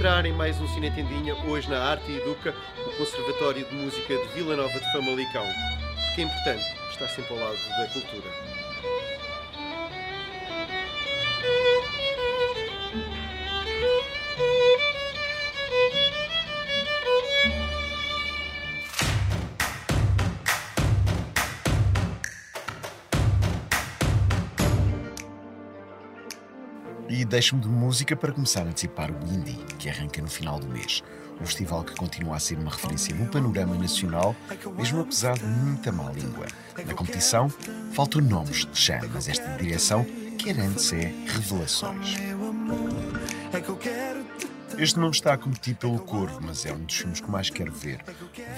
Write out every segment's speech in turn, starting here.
entrar em mais um Cinetendinha, hoje na Arte Educa, o Conservatório de Música de Vila Nova de Famalicão. Porque é importante estar sempre ao lado da cultura. Deixo-me de música para começar a antecipar o Indie, que arranca no final do mês. Um festival que continua a ser uma referência no panorama nacional, mesmo apesar de muita má língua. Na competição, faltam nomes de chão, mas esta direção quer antes é revelações. Este não está a competir pelo Corvo, mas é um dos filmes que mais quero ver.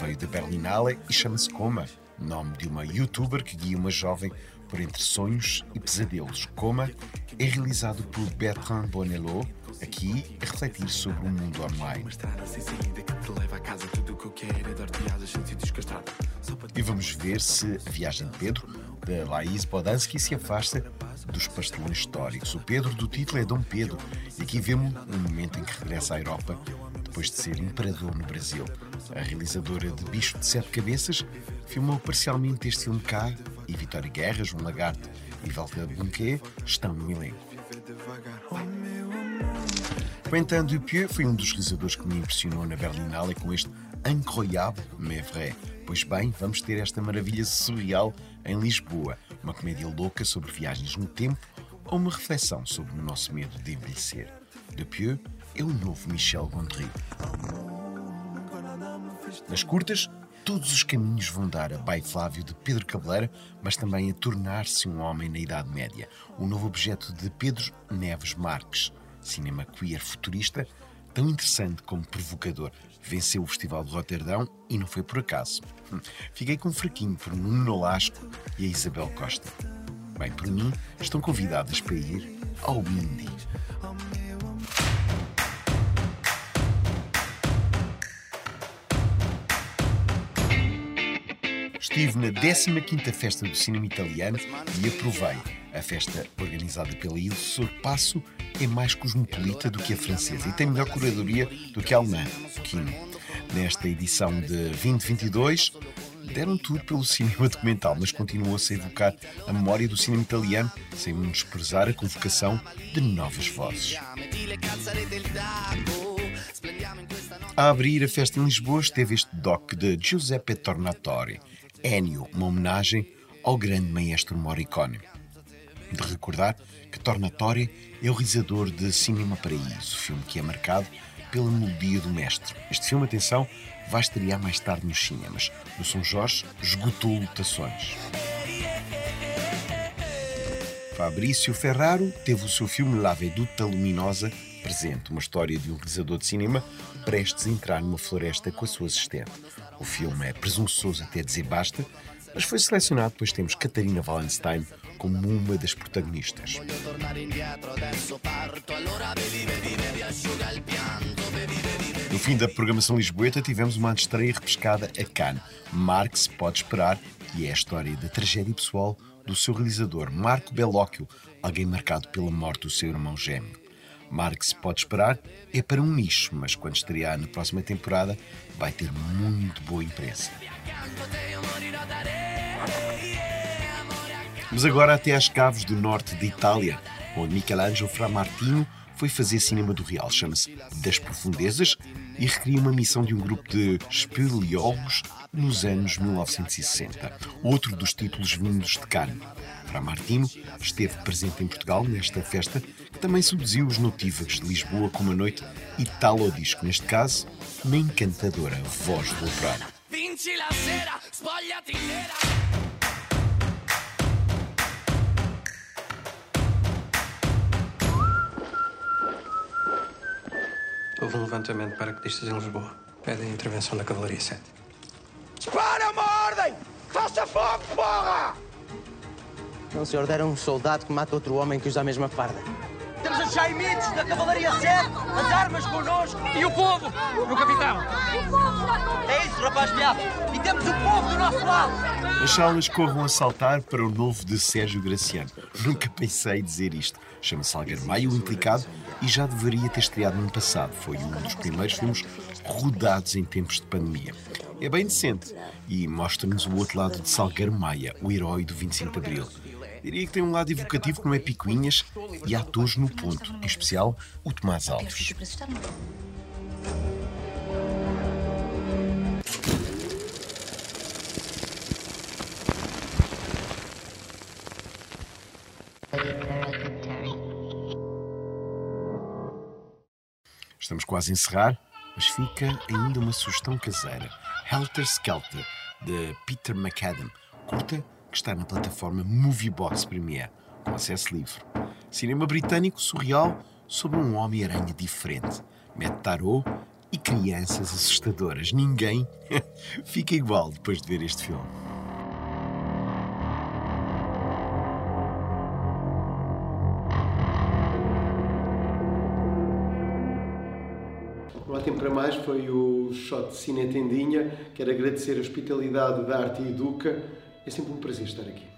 Veio da Berlinale e chama-se Coma, nome de uma youtuber que guia uma jovem por entre sonhos e pesadelos. Coma é realizado por Bertrand Bonello, aqui a refletir sobre o mundo online. E vamos ver se a viagem de Pedro, da Laís Bodansky, se afasta dos pastelões históricos. O Pedro do título é Dom Pedro, e aqui vemos um momento em que regressa à Europa depois de ser imperador no Brasil. A realizadora de Bicho de Sete Cabeças filmou parcialmente este filme cá e Vitória Guerra, João Lagarto e Walter Bunquet estão no elenco. Quentin Dupieux foi um dos realizadores que me impressionou na Berlinale com este Incroyable mais vrai. Pois bem, vamos ter esta maravilha surreal em Lisboa, uma comédia louca sobre viagens no tempo ou uma reflexão sobre o nosso medo de envelhecer. Dupieux é o novo Michel Gondry. Nas curtas, todos os caminhos vão dar a Bai Flávio de Pedro Cabeleira, mas também a tornar-se um homem na Idade Média. O novo objeto de Pedro Neves Marques, cinema queer futurista, tão interessante como provocador. Venceu o Festival de Roterdão e não foi por acaso. Hum, fiquei com um fraquinho por Nuno Nolasco e a Isabel Costa. Bem, por mim, estão convidadas para ir ao Indie. Estive na 15ª Festa do Cinema Italiano e aprovei. A festa, organizada pela Il Sorpasso, é mais cosmopolita do que a francesa e tem melhor curadoria do que a alemã, Kino. Nesta edição de 2022, deram tudo pelo cinema documental, mas continuou-se a evocar a memória do cinema italiano, sem menosprezar a convocação de novas vozes. A abrir a festa em Lisboa esteve este doc de Giuseppe Tornatore, Ennio, uma homenagem ao grande maestro Morricone. De recordar que Tornatore é o realizador de Cinema Paraíso, filme que é marcado pela melodia do mestre. Este filme, atenção, vai estrear mais tarde nos cinemas. No São Jorge, esgotou lotações. Fabrício Ferraro teve o seu filme La Veduta Luminosa presente, uma história de um realizador de cinema prestes a entrar numa floresta com a sua assistente. O filme é presunçoso até dizer basta, mas foi selecionado pois temos Catarina Wallenstein como uma das protagonistas. No fim da programação lisboeta tivemos uma estreia repescada a Cannes. Marx pode esperar e é a história da tragédia pessoal do seu realizador, Marco Bellocchio, alguém marcado pela morte do seu irmão gêmeo. Marx pode esperar é para um nicho, mas quando estrear na próxima temporada vai ter muito boa imprensa. Mas agora até às caves do norte de Itália, onde Michelangelo Framartino foi fazer cinema do real. Chama-se Das Profundezas e recria uma missão de um grupo de espeleólogos nos anos 1960. Outro dos títulos vindos de Cannes. Framartino esteve presente em Portugal nesta festa, também seduziu os notívagos de Lisboa com uma noite italo-disco, neste caso, uma encantadora voz do operário. Houve um levantamento para paraquedistas em Lisboa. Pedem a intervenção da Cavalaria 7. Dispara uma ordem! Faça fogo, porra! Não se ordena um soldado que mata outro homem que usa a mesma farda. Temos os Jaimitos da Cavalaria 7, as armas connosco. E o povo, meu capitão? É isso, rapaz fiado. E temos o povo do nosso lado. As salas corram a saltar para o novo de Sérgio Graciano. Nunca pensei dizer isto. Chama-se Algarmaio o Implicado e já deveria ter estreado no ano passado. Foi um dos primeiros filmes rodados em tempos de pandemia. É bem decente e mostra-nos o outro lado de Salgueiro Maia, o herói do 25 de Abril. Diria que tem um lado evocativo que não é picuinhas e atores no ponto, em especial o Tomás Alves. Estamos quase a encerrar, mas fica ainda uma sugestão caseira. Helter Skelter, de Peter McAdam, curta que está na plataforma Moviebox Premiere, com acesso livre. Cinema britânico surreal sobre um Homem-Aranha diferente. Mete tarô e crianças assustadoras. Ninguém fica igual depois de ver este filme. Não há para mais, foi o shot de Cine Tendinha. Quero agradecer a hospitalidade da Arte Educa. É sempre um prazer estar aqui.